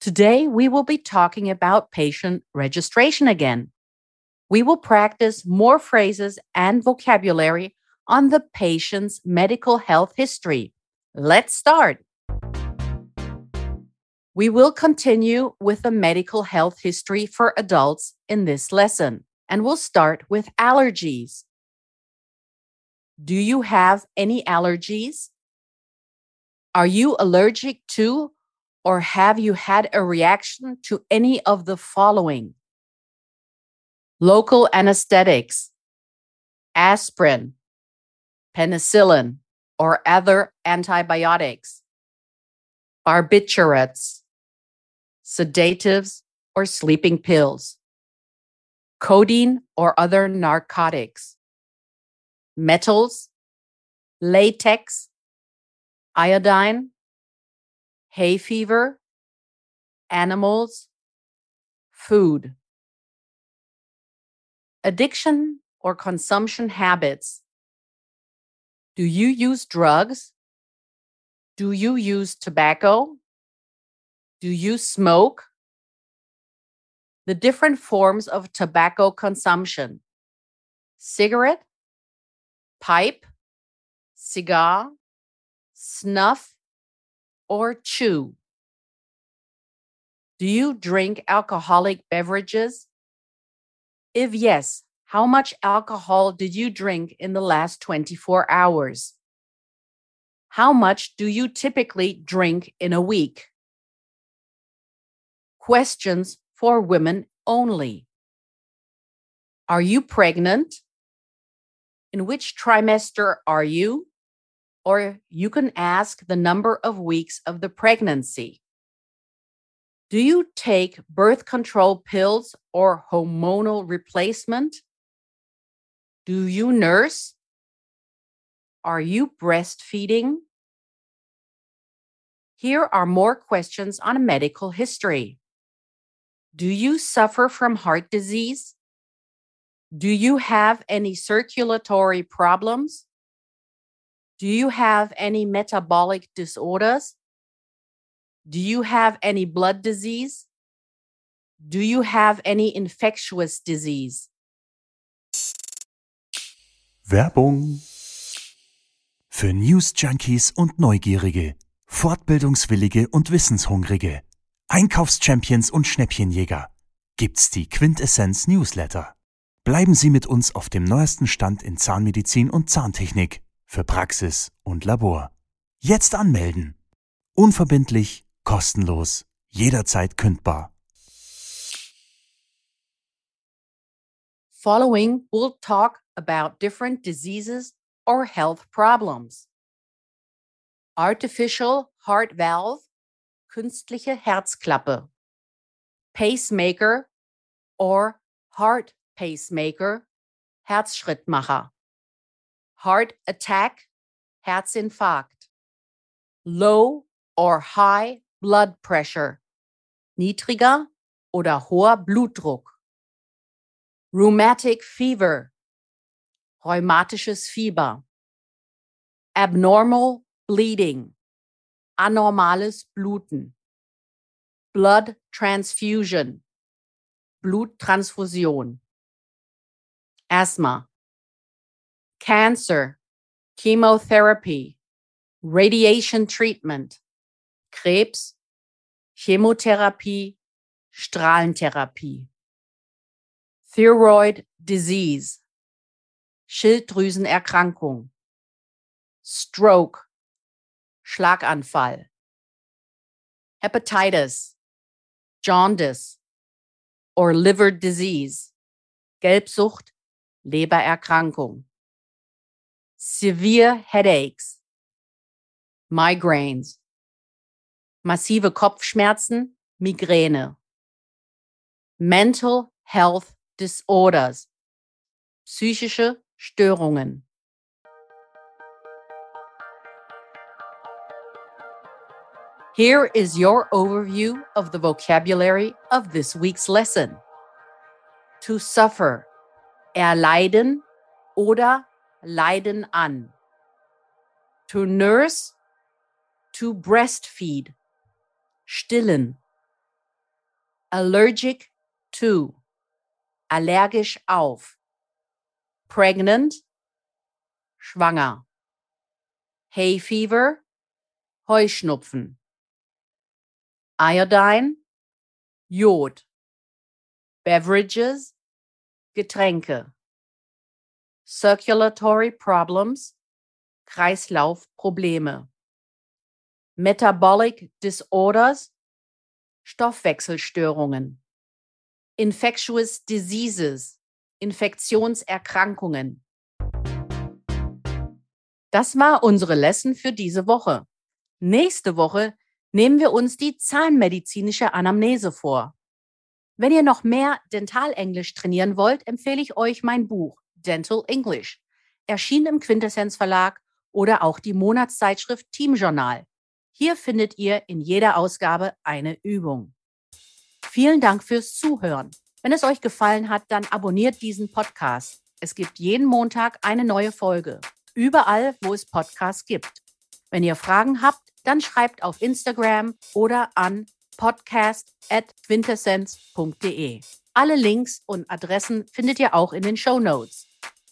Today, we will be talking about patient registration again. We will practice more phrases and vocabulary on the patient's medical health history. Let's start. We will continue with the medical health history for adults in this lesson, and we'll start with allergies. Do you have any allergies? Are you allergic to or have you had a reaction to any of the following? Local anesthetics, aspirin, penicillin, or other antibiotics, barbiturates, sedatives, or sleeping pills, codeine or other narcotics, metals, latex, iodine, hay fever, animals, food. Addiction or consumption habits. Do you use drugs? Do you use tobacco? Do you smoke? The different forms of tobacco consumption cigarette, pipe, cigar, snuff, or chew? Do you drink alcoholic beverages? If yes, how much alcohol did you drink in the last 24 hours? How much do you typically drink in a week? Questions for women only. Are you pregnant? In which trimester are you? Or you can ask the number of weeks of the pregnancy. Do you take birth control pills or hormonal replacement? Do you nurse? Are you breastfeeding? Here are more questions on a medical history. Do you suffer from heart disease? Do you have any circulatory problems? Do you have any metabolic disorders? Do you have any blood disease? Do you have any infectious disease? Werbung für News Junkies und Neugierige, Fortbildungswillige und Wissenshungrige, Einkaufschampions und Schnäppchenjäger gibt's die Quintessenz Newsletter. Bleiben Sie mit uns auf dem neuesten Stand in Zahnmedizin und Zahntechnik für Praxis und Labor. Jetzt anmelden. Unverbindlich, kostenlos, jederzeit kündbar. Following, we'll talk about different diseases or health problems. Artificial heart valve, künstliche Herzklappe. Pacemaker or heart pacemaker, Herzschrittmacher. Heart attack, Herzinfarkt. Low or high blood pressure, niedriger oder hoher Blutdruck. Rheumatic fever, rheumatisches Fieber. Abnormal bleeding, anormales Bluten. Blood transfusion, Bluttransfusion. Asthma, cancer, chemotherapy, radiation treatment, Krebs, Chemotherapie, Strahlentherapie. Thyroid disease, Schilddrüsenerkrankung. Stroke, Schlaganfall. Hepatitis, Jaundice or liver disease, Gelbsucht, Lebererkrankung severe headaches, migraines, massive Kopfschmerzen, Migräne. Mental Health Disorders. Psychische Störungen. Here is your overview of the vocabulary of this week's lesson. To suffer, erleiden oder leiden an. To nurse, to breastfeed, stillen. Allergic to, allergisch auf. Pregnant, schwanger. Hay fever, Heuschnupfen. Iodine, Jod. Beverages, Getränke. Circulatory problems, Kreislaufprobleme. Metabolic disorders, Stoffwechselstörungen. Infectious diseases, Infektionserkrankungen. Das war unsere Lesson für diese Woche. Nächste Woche nehmen wir uns die zahnmedizinische Anamnese vor. Wenn ihr noch mehr Dentalenglisch trainieren wollt, empfehle ich euch mein Buch Dental English, erschienen im Quintessenz Verlag oder auch die Monatszeitschrift Team Journal. Hier findet ihr in jeder Ausgabe eine Übung. Vielen Dank fürs Zuhören. Wenn es euch gefallen hat, dann abonniert diesen Podcast. Es gibt jeden Montag eine neue Folge. Überall, wo es Podcasts gibt. Wenn ihr Fragen habt, dann schreibt auf Instagram oder an podcast.quintessenz.de. Alle Links und Adressen findet ihr auch in den Show Notes.